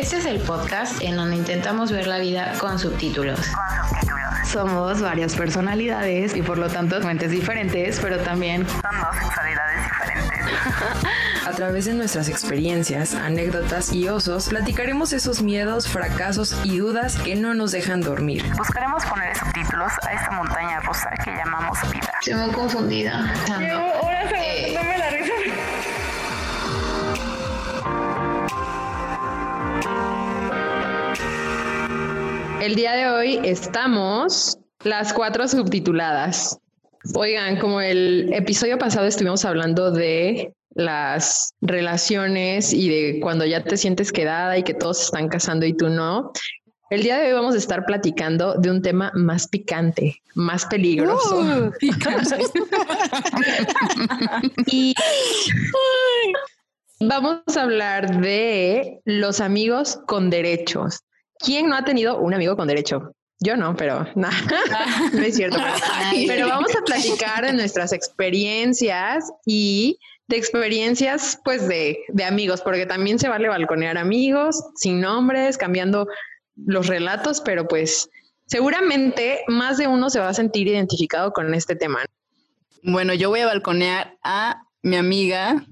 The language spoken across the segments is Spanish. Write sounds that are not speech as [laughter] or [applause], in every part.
Este es el podcast en donde intentamos ver la vida con subtítulos. Somos varias personalidades y por lo tanto mentes diferentes, pero también Son dos sexualidades diferentes. [laughs] A través de nuestras experiencias, anécdotas y osos, platicaremos esos miedos, fracasos y dudas que no nos dejan dormir. Buscaremos poner subtítulos a esta montaña rusa que llamamos vida. Estoy muy confundida. El día de hoy estamos las cuatro subtituladas. Oigan, como el episodio pasado estuvimos hablando de las relaciones y de cuando ya te sientes quedada y que todos se están casando y tú no. El día de hoy vamos a estar platicando de un tema más picante, más peligroso. [laughs] y vamos a hablar de los amigos con derechos. ¿Quién no ha tenido un amigo con derecho? Yo no, pero [laughs] no, [laughs] no es cierto. Pero, pero vamos a platicar de nuestras experiencias y de experiencias, pues, de, de amigos, porque también se vale balconear amigos sin nombres, cambiando los relatos, pero pues seguramente más de uno se va a sentir identificado con este tema. Bueno, yo voy a balconear a mi amiga.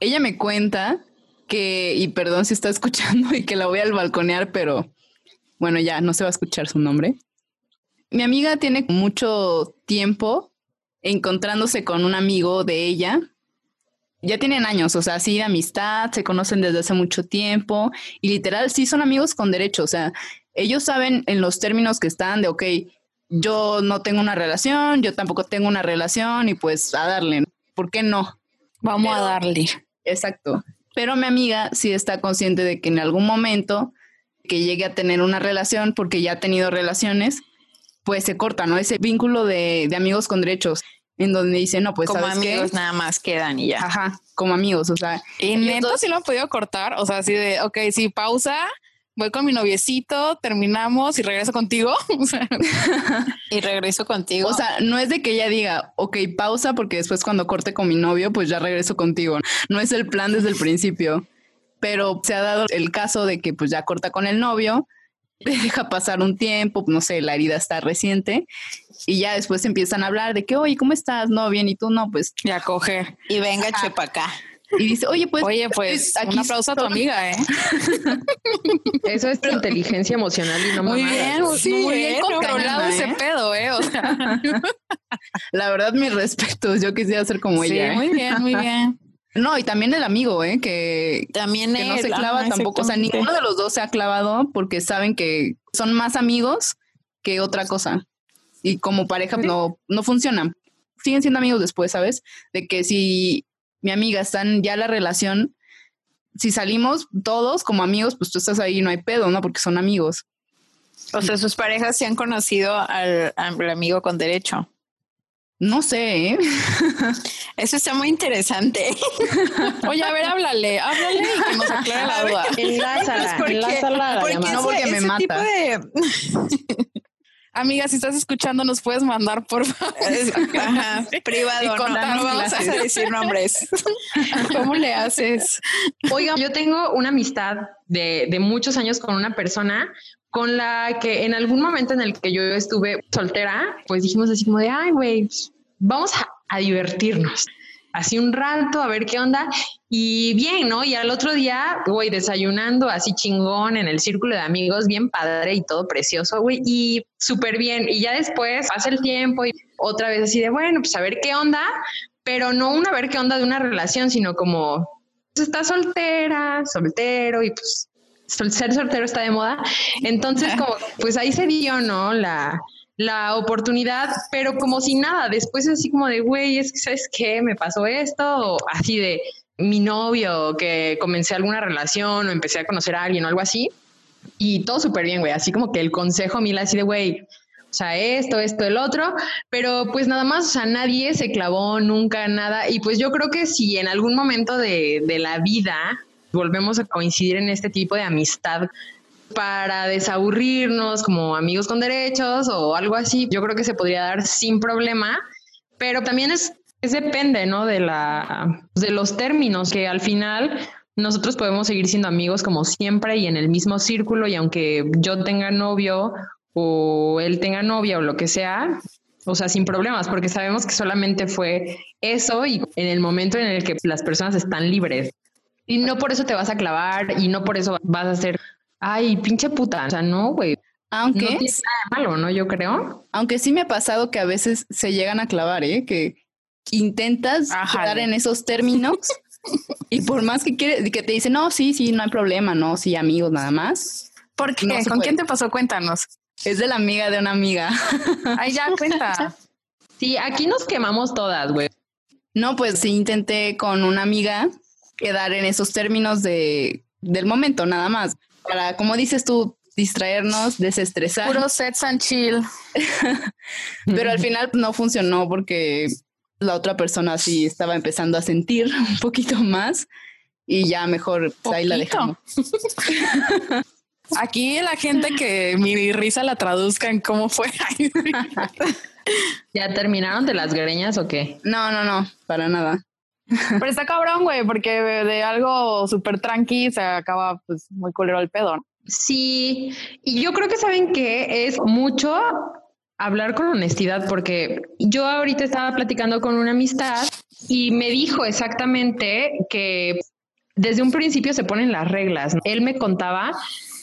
Ella me cuenta que, y perdón si está escuchando [laughs] y que la voy al balconear, pero bueno, ya no se va a escuchar su nombre. Mi amiga tiene mucho tiempo encontrándose con un amigo de ella. Ya tienen años, o sea, sí de amistad, se conocen desde hace mucho tiempo y literal sí son amigos con derecho, o sea, ellos saben en los términos que están de, ok, yo no tengo una relación, yo tampoco tengo una relación y pues a darle, ¿por qué no? vamos a darle. Exacto. Pero mi amiga sí está consciente de que en algún momento que llegue a tener una relación, porque ya ha tenido relaciones, pues se corta, ¿no? Ese vínculo de, de amigos con derechos, en donde dice, no, pues Como ¿sabes qué? amigos nada más quedan y ya. Ajá, como amigos, o sea, Y dos- sí lo han podido cortar. O sea, así de, ok, sí, pausa, voy con mi noviecito, terminamos y regreso contigo. [laughs] [laughs] Y regreso contigo. O sea, no es de que ella diga, ok, pausa, porque después cuando corte con mi novio, pues ya regreso contigo. No es el plan desde el principio, pero se ha dado el caso de que pues ya corta con el novio, [laughs] deja pasar un tiempo, no sé, la herida está reciente y ya después empiezan a hablar de que, oye, ¿cómo estás? No, bien, y tú no, pues, ya coger. y venga, chepa acá. Y dice, oye, pues, Oye, pues aquí un aplauso a tu estoy". amiga, ¿eh? [laughs] Eso es inteligencia emocional y no Muy bien, Sí, muy bien ¿eh? No controlado ese ¿eh? pedo, ¿eh? O sea, [laughs] La verdad, mis respetos, yo quisiera ser como sí, ella. ¿eh? muy bien, muy bien. [laughs] No, y también el amigo, ¿eh? Que, También que no se clava tampoco. O sea, ninguno de los dos se ha clavado porque saben que son más amigos que otra cosa. Y como pareja no, no funcionan. Siguen siendo amigos después, ¿sabes? De que si mi amiga está en ya la relación, si salimos todos como amigos, pues tú estás ahí y no hay pedo, ¿no? Porque son amigos. O sea, sus parejas se han conocido al, al amigo con derecho. No sé, ¿eh? [laughs] Eso está muy interesante. [laughs] Oye, a ver, háblale, háblale y que nos aclare la duda. Enlázala, [laughs] enlázala. No, porque ese- me ese mata. tipo de- Amiga, si estás escuchando, nos puedes mandar, por favor. ajá, [laughs] privado, no, vamos a decir nombres. [laughs] ¿Cómo le haces? Oiga, yo tengo una amistad de, de muchos años con una persona con la que en algún momento en el que yo estuve soltera, pues dijimos así como de, ay, güey, vamos a, a divertirnos. Así un rato, a ver qué onda. Y bien, ¿no? Y al otro día, güey, desayunando así chingón en el círculo de amigos, bien padre y todo precioso, güey, y súper bien. Y ya después pasa el tiempo y otra vez así de, bueno, pues a ver qué onda, pero no una ver qué onda de una relación, sino como pues, está soltera, soltero y pues ser soltero está de moda. Entonces, como pues ahí se dio, ¿no? La, la oportunidad, pero como si nada, después así como de, güey, es que, ¿sabes qué? Me pasó esto, así de mi novio, que comencé alguna relación o empecé a conocer a alguien o algo así. Y todo súper bien, güey, así como que el consejo mil así de, güey, o sea, esto, esto, el otro, pero pues nada más, o sea, nadie se clavó nunca nada. Y pues yo creo que si en algún momento de, de la vida volvemos a coincidir en este tipo de amistad para desaburrirnos como amigos con derechos o algo así, yo creo que se podría dar sin problema, pero también es, es depende, ¿no? De la, de los términos que al final nosotros podemos seguir siendo amigos como siempre y en el mismo círculo y aunque yo tenga novio o él tenga novia o lo que sea, o sea, sin problemas, porque sabemos que solamente fue eso y en el momento en el que las personas están libres. Y no por eso te vas a clavar y no por eso vas a ser, ay, pinche puta. O sea, no, güey. Aunque no tiene nada de malo, ¿no? Yo creo. Aunque sí me ha pasado que a veces se llegan a clavar, ¿eh? Que intentas Ajá. quedar en esos términos y por más que quiere, que te dicen, no, sí, sí, no hay problema, no, sí, amigos, nada más. ¿Por qué? No ¿Con puede. quién te pasó? Cuéntanos. Es de la amiga de una amiga. Ay, ya, cuenta. [laughs] Sí, aquí nos quemamos todas, güey. No, pues sí intenté con una amiga quedar en esos términos de, del momento, nada más. Para, como dices tú, distraernos, desestresar. Puro sets and chill. [laughs] Pero al final no funcionó porque la otra persona sí estaba empezando a sentir [laughs] un poquito más y ya mejor pues, ahí la dejamos. Aquí la gente que mi risa la traduzca en cómo fue. [laughs] ¿Ya terminaron de las greñas o qué? No, no, no, para nada. Pero está cabrón, güey, porque de algo súper tranqui se acaba pues muy culero el pedo. Sí, y yo creo que saben que es mucho hablar con honestidad, porque yo ahorita estaba platicando con una amistad y me dijo exactamente que desde un principio se ponen las reglas. Él me contaba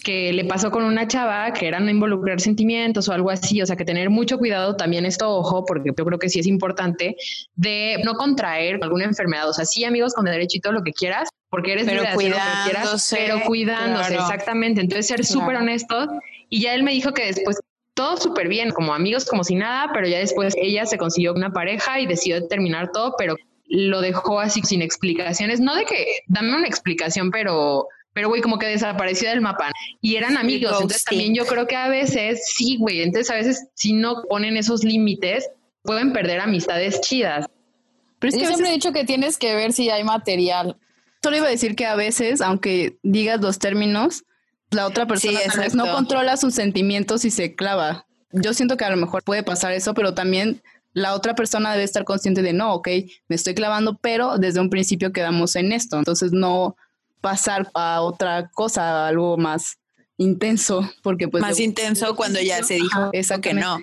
que le pasó con una chava que era no involucrar sentimientos o algo así, o sea que tener mucho cuidado también esto, ojo, porque yo creo que sí es importante de no contraer alguna enfermedad, o sea, sí amigos con derecho y todo lo que quieras, porque eres Pero hacer lo que quieras, cuidándose, pero cuidándose, claro. exactamente, entonces ser Claro. súper honestos y ya él me dijo que después todo súper bien, como amigos, como si nada, pero ya después ella se consiguió una pareja y decidió terminar todo, pero lo dejó así sin explicaciones, no de que dame una explicación, pero pero güey, como que desapareció del mapa y eran amigos. Entonces también yo creo que a veces sí, güey. Entonces a veces si no ponen esos límites, pueden perder amistades chidas. Pero es que Yo a siempre he veces, dicho que tienes que ver si hay material. solo iba a decir que a veces, aunque digas los términos, la otra persona tal vez no controla sus sentimientos y se clava. Yo siento que a lo mejor puede pasar eso, pero también la otra persona debe estar consciente de no, ok, me estoy clavando, pero desde un principio quedamos en esto. Entonces no pasar a otra cosa, a algo más intenso, porque pues... Más de- intenso cuando ya se dijo que exactamente. no.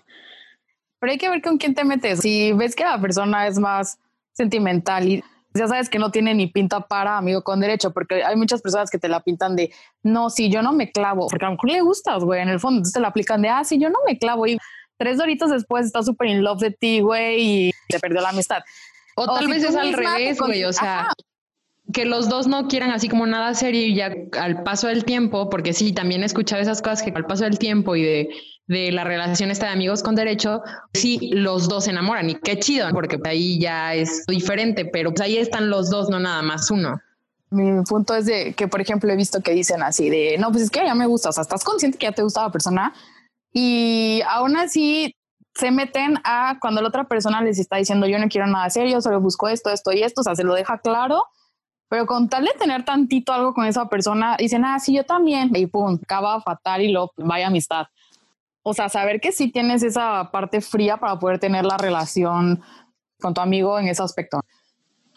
Pero hay que ver con quién te metes. Si ves que la persona es más sentimental y ya sabes que no tiene ni pinta para amigo con derecho, porque hay muchas personas que te la pintan de no, si yo no me clavo, porque a lo mejor le gustas, güey, en el fondo, entonces te la aplican de ah, si yo no me clavo y tres doritos después está súper in love de ti, güey, y te perdió la amistad. O, O tal si vez es al revés, güey. O sea, Ajá. Que los dos no quieran así como nada serio y ya al paso del tiempo, porque sí, también he escuchado esas cosas que al paso del tiempo y de, de la relación esta de amigos con derecho, sí, los dos se enamoran y qué chido, porque ahí ya es diferente, pero pues ahí están los dos, no nada más uno. Mi punto es de que, por ejemplo, he visto que dicen así de no, pues es que ya me gusta. O sea, estás consciente que ya te gusta la persona y aún así se meten a cuando la otra persona les está diciendo yo no quiero nada serio, solo busco esto, esto y esto. O sea, se lo deja claro, pero con tal de tener tantito algo con esa persona, dicen, ah, sí, yo también. Y pum, acaba fatal y lo vaya amistad. O sea, saber que sí tienes esa parte fría para poder tener la relación con tu amigo en ese aspecto.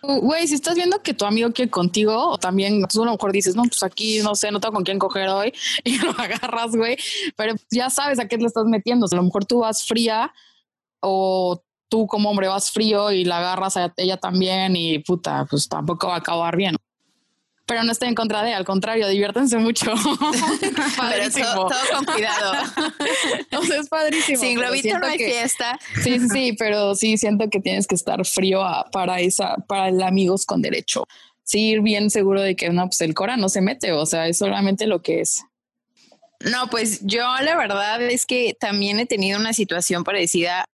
Güey, si estás viendo que tu amigo quiere contigo, o también tú a lo mejor dices, no, pues aquí no sé, no tengo con quién coger hoy [laughs] y lo agarras, güey, pero ya sabes a qué le estás metiendo. A lo mejor tú vas fría o tú como hombre vas frío y la agarras a ella también y puta, pues tampoco va a acabar bien. Pero no estoy en contra de, al contrario, diviértanse mucho. [laughs] Pero todo, todo con cuidado. [laughs] O sea, es padrísimo. Sin globito no hay que- fiesta. Sí, sí, sí, pero sí siento que tienes que estar frío a- para esa, para el amigos con derecho. Sí, ir bien seguro de que no, pues el Cora no se mete, o sea, es solamente lo que es. No, pues yo la verdad es que también he tenido una situación parecida,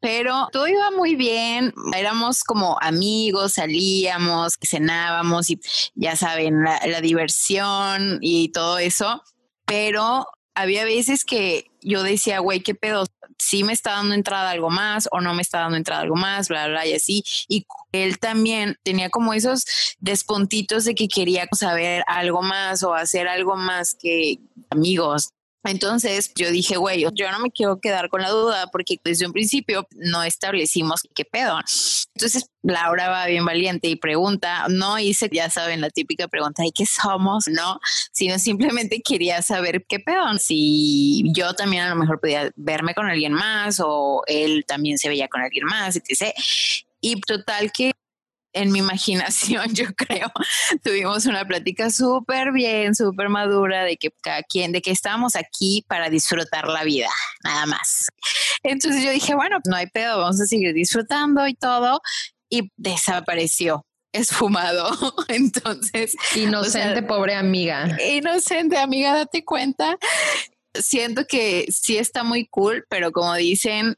pero todo iba muy bien. Éramos como amigos, salíamos, cenábamos y ya saben, la, la diversión y todo eso. Pero había veces que yo decía, güey, qué pedo, sí me está dando entrada algo más o no me está dando entrada algo más, bla, bla, y así. Y él también tenía como esos despuntitos de que quería saber algo más o hacer algo más que amigos. Entonces yo dije, güey, yo no me quiero quedar con la duda porque desde un principio no establecimos qué pedo. Entonces Laura va bien valiente y pregunta, no hice, ya saben, la típica pregunta, ¿y qué somos? No, sino simplemente quería saber qué pedo, si yo también a lo mejor podía verme con alguien más o él también se veía con alguien más, etc. Y total que en mi imaginación, [laughs] yo creo, tuvimos una plática súper bien, súper madura de que cada quien, de que estábamos aquí para disfrutar la vida, nada más. Entonces yo dije, bueno, no hay pedo, vamos a seguir disfrutando y todo. Y desapareció esfumado. [laughs] Entonces, inocente, pobre amiga. Inocente amiga, date cuenta. Siento que sí está muy cool, pero como dicen,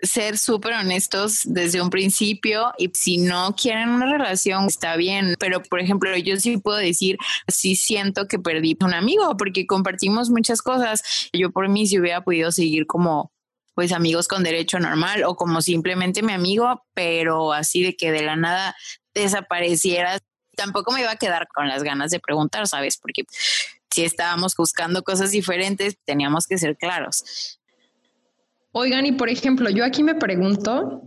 ser súper honestos desde un principio y si no quieren una relación está bien, pero por ejemplo yo sí puedo decir, sí siento que perdí un amigo porque compartimos muchas cosas. Yo por mí si hubiera podido seguir como pues amigos con derecho normal o como simplemente mi amigo, pero así de que de la nada desapareciera, tampoco me iba a quedar con las ganas de preguntar, ¿sabes? Porque si estábamos buscando cosas diferentes, teníamos que ser claros. Oigan, y por ejemplo, yo aquí me pregunto,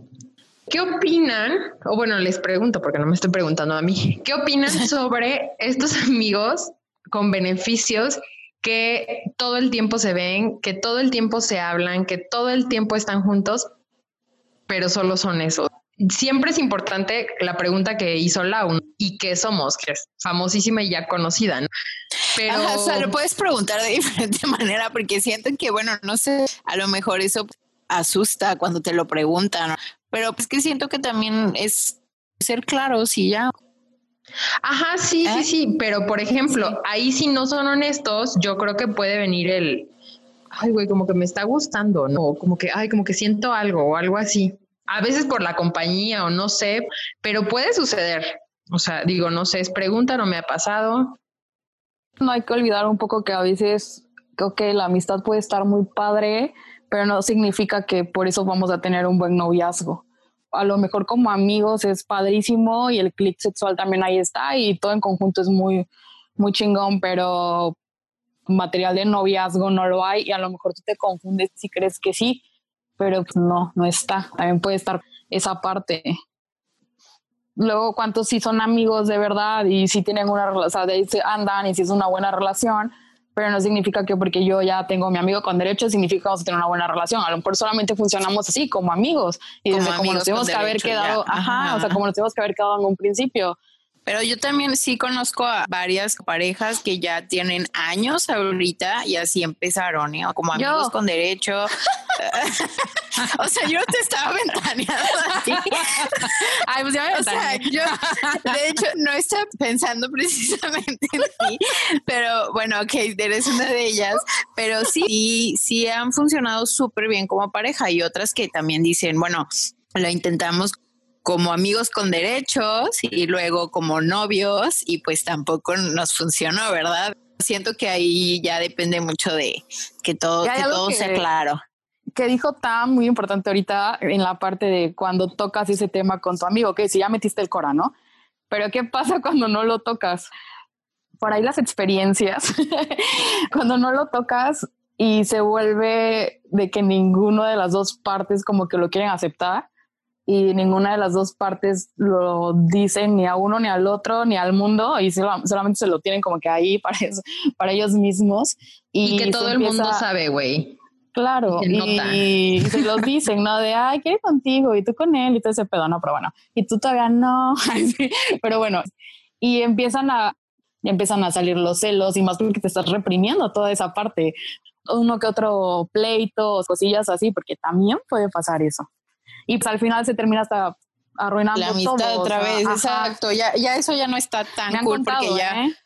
¿qué opinan? O bueno, les pregunto porque no me estoy preguntando a mí, ¿qué opinan [laughs] sobre estos amigos con beneficios que todo el tiempo se ven, que todo el tiempo se hablan, que todo el tiempo están juntos, pero solo son eso? Siempre es importante la pregunta que hizo Lau, ¿y qué somos? Que es famosísima y ya conocida, ¿no? Pero o sea, lo puedes preguntar de [laughs] diferente manera porque siento que, bueno, no sé, a lo mejor eso asusta cuando te lo preguntan, pero pues que siento que también es ser claros y ya. Ajá, sí, sí, ¿Eh? sí, pero por ejemplo, ahí si no son honestos, yo creo que puede venir el, ay, güey, como que me está gustando, ¿no? Como que, ay, como que siento algo o algo así. A veces por la compañía o no sé, pero puede suceder. O sea, digo, no sé, es pregunta, no me ha pasado. No hay que olvidar un poco que a veces que la amistad puede estar muy padre, pero no significa que por eso vamos a tener un buen noviazgo. A lo mejor como amigos es padrísimo y el clic sexual también ahí está y todo en conjunto es muy, muy chingón, pero material de noviazgo no lo hay y a lo mejor tú te confundes si crees que sí, pero no, no está. También puede estar esa parte. Luego, ¿cuántos sí son amigos de verdad y si tienen una relación, o sea, se andan y si es una buena relación? pero no significa que porque yo ya tengo mi amigo con derecho significa que vamos a tener una buena relación. A lo mejor solamente funcionamos así, como amigos. Y como, como nos tenemos que haber quedado, ajá, o sea, como nos tenemos que haber quedado en un principio. Pero yo también sí conozco a varias parejas que ya tienen años ahorita y así empezaron, ¿eh? como amigos con derecho. [laughs] o sea, yo te estaba ventaneando así. Ay, pues ya me o sea, yo, de hecho, no estaba pensando precisamente en ti, pero bueno, ok, eres una de ellas, pero sí, sí han funcionado súper bien como pareja y otras que también dicen, bueno, lo intentamos como amigos con derechos y luego como novios y pues tampoco nos funcionó, ¿verdad? Siento que ahí ya depende mucho de que todo, que todo sea claro. Que dijo tan muy importante ahorita en la parte de cuando tocas ese tema con tu amigo, que si ya metiste el cora, ¿no? Pero ¿qué pasa cuando no lo tocas? Por ahí las experiencias, [laughs] cuando no lo tocas y se vuelve de que ninguno de las dos partes como que lo quieren aceptar, y ninguna de las dos partes lo dicen ni a uno ni al otro ni al mundo y solamente se lo tienen como que ahí [laughs] para, para ellos mismos. Y, que todo el mundo sabe, güey. Claro, y, se los [laughs] dicen, ¿no? De, ay, quiero contigo y tú con él y todo ese pedo, no, pero bueno, y tú todavía no, [laughs] pero bueno, y empiezan a, empiezan a salir los celos y más porque te estás reprimiendo toda esa parte, uno que otro pleito, cosillas así, porque también puede pasar eso y pues al final se termina hasta arruinando la amistad otra vez, exacto, ya, ya eso ya no está tan cool porque ya ¿eh?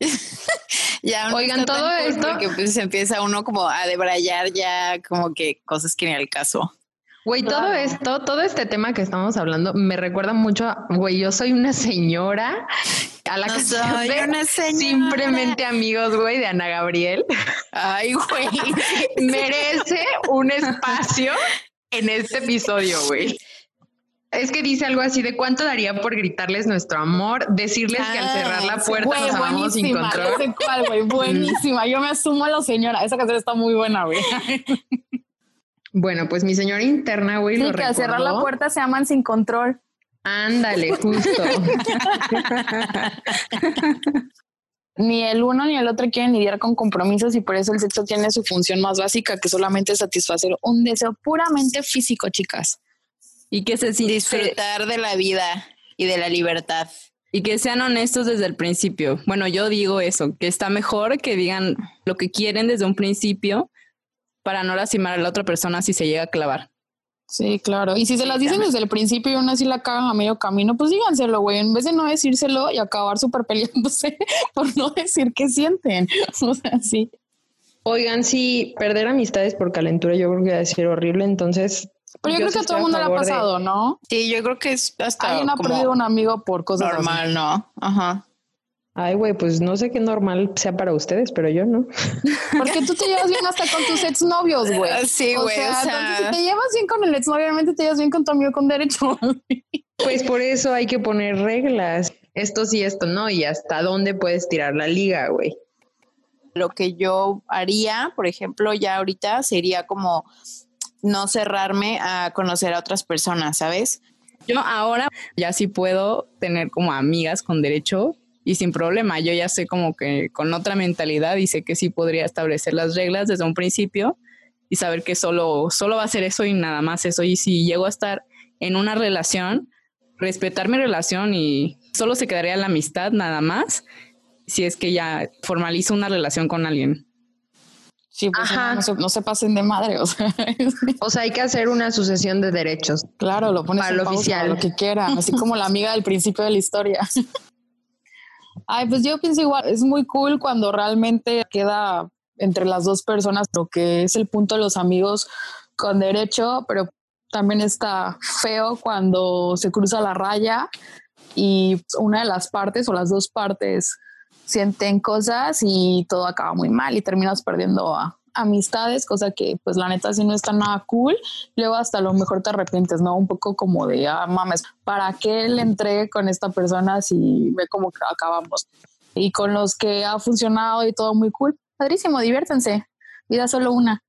[laughs] ya oigan todo esto porque pues empieza uno como a debrayar ya como que cosas que ni al caso. Güey, todo esto, todo este tema que estamos hablando me recuerda mucho a, güey, yo soy una señora a la que soy una señora. simplemente amigos, güey, de Ana Gabriel. Ay, güey. [laughs] Merece un espacio en este episodio, güey. Es que dice algo así de cuánto daría por gritarles nuestro amor, decirles que al cerrar la puerta güey, nos amamos sin control. no sé cuál, güey, buenísima. Yo me asumo a la señora. Esa canción está muy buena, güey. Bueno, pues mi señora interna, güey, Sí, lo que al cerrar la recordó. puerta se aman sin control. Ándale, justo. [laughs] Ni el uno ni el otro quieren lidiar con compromisos y por eso el sexo tiene su función más básica, que solamente satisfacer un deseo puramente físico, chicas. Y que se, se- Disfrutar de la vida y de la libertad. y que sean honestos desde el principio. Bueno, yo digo eso, que está mejor que digan lo que quieren desde un principio para no lastimar a la otra persona si se llega a clavar. Sí, claro. Y si se las dicen desde el principio y aún así la cagan a medio camino, pues díganselo, güey. En vez de no decírselo y acabar súper peleándose [laughs] por no decir qué sienten. [laughs] O sea, sí. Oigan, sí, perder amistades por calentura yo creo que va a ser horrible, entonces... Pero yo, creo sí que a todo el mundo le ha de- pasado, ¿no? Sí, yo creo que es hasta Alguien ha como perdido un amigo por cosas así. normal, ¿no? Ajá. Ay, güey, pues no sé qué normal sea para ustedes, pero yo no. [laughs] Porque tú te llevas bien hasta con tus exnovios, güey. Sí, O güey, sea, o sea- entonces, si te llevas bien con el exnovio, obviamente te llevas bien con tu amigo con derecho. [laughs] Pues por eso hay que poner reglas. Esto sí, esto no, y hasta dónde puedes tirar la liga, güey. Lo que yo haría, por ejemplo, ya ahorita sería como no cerrarme a conocer a otras personas, ¿sabes? Yo ahora ya sí puedo tener como amigas con derecho y sin problema. Yo ya sé como que con otra mentalidad y sé que sí podría establecer las reglas desde un principio y saber que solo, solo va a ser eso y nada más eso. Y si llego a estar en una relación, respetar mi relación y solo se quedaría la amistad nada más si es que ya formalizo una relación con alguien. Sí, pues Ajá. no, no se, no se pasen de madre, o sea. O sea, hay que hacer una sucesión de derechos. Claro, lo pones Para en lo pausa, oficial. lo que quieran, así como la amiga del principio de la historia. [laughs] Ay, pues yo pienso igual, es muy cool cuando realmente queda entre las dos personas lo que es el punto de los amigos con derecho, pero también está feo cuando se cruza la raya y una de las partes o las dos partes sienten cosas y todo acaba muy mal y terminas perdiendo a- amistades, cosa que pues la neta sí no está nada cool luego hasta a lo mejor te arrepientes, ¿no? Un poco como de, ah, mames, ¿para qué le entré con esta persona si ve que acabamos? Y con los que ha funcionado y todo muy cool, padrísimo, diviértanse, vida solo una.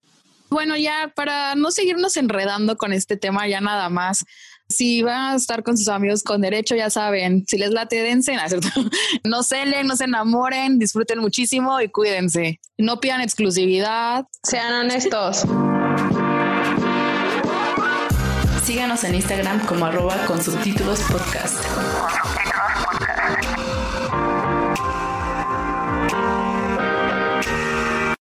Bueno, ya para no seguirnos enredando con este tema, ya nada más. Si van a estar con sus amigos con derecho, ya saben, si les late, dense, [laughs] ¿no celen, no se enamoren, disfruten muchísimo y cuídense. No pidan exclusividad, Sean honestos. Síganos en Instagram como arroba. Con subtítulos podcast.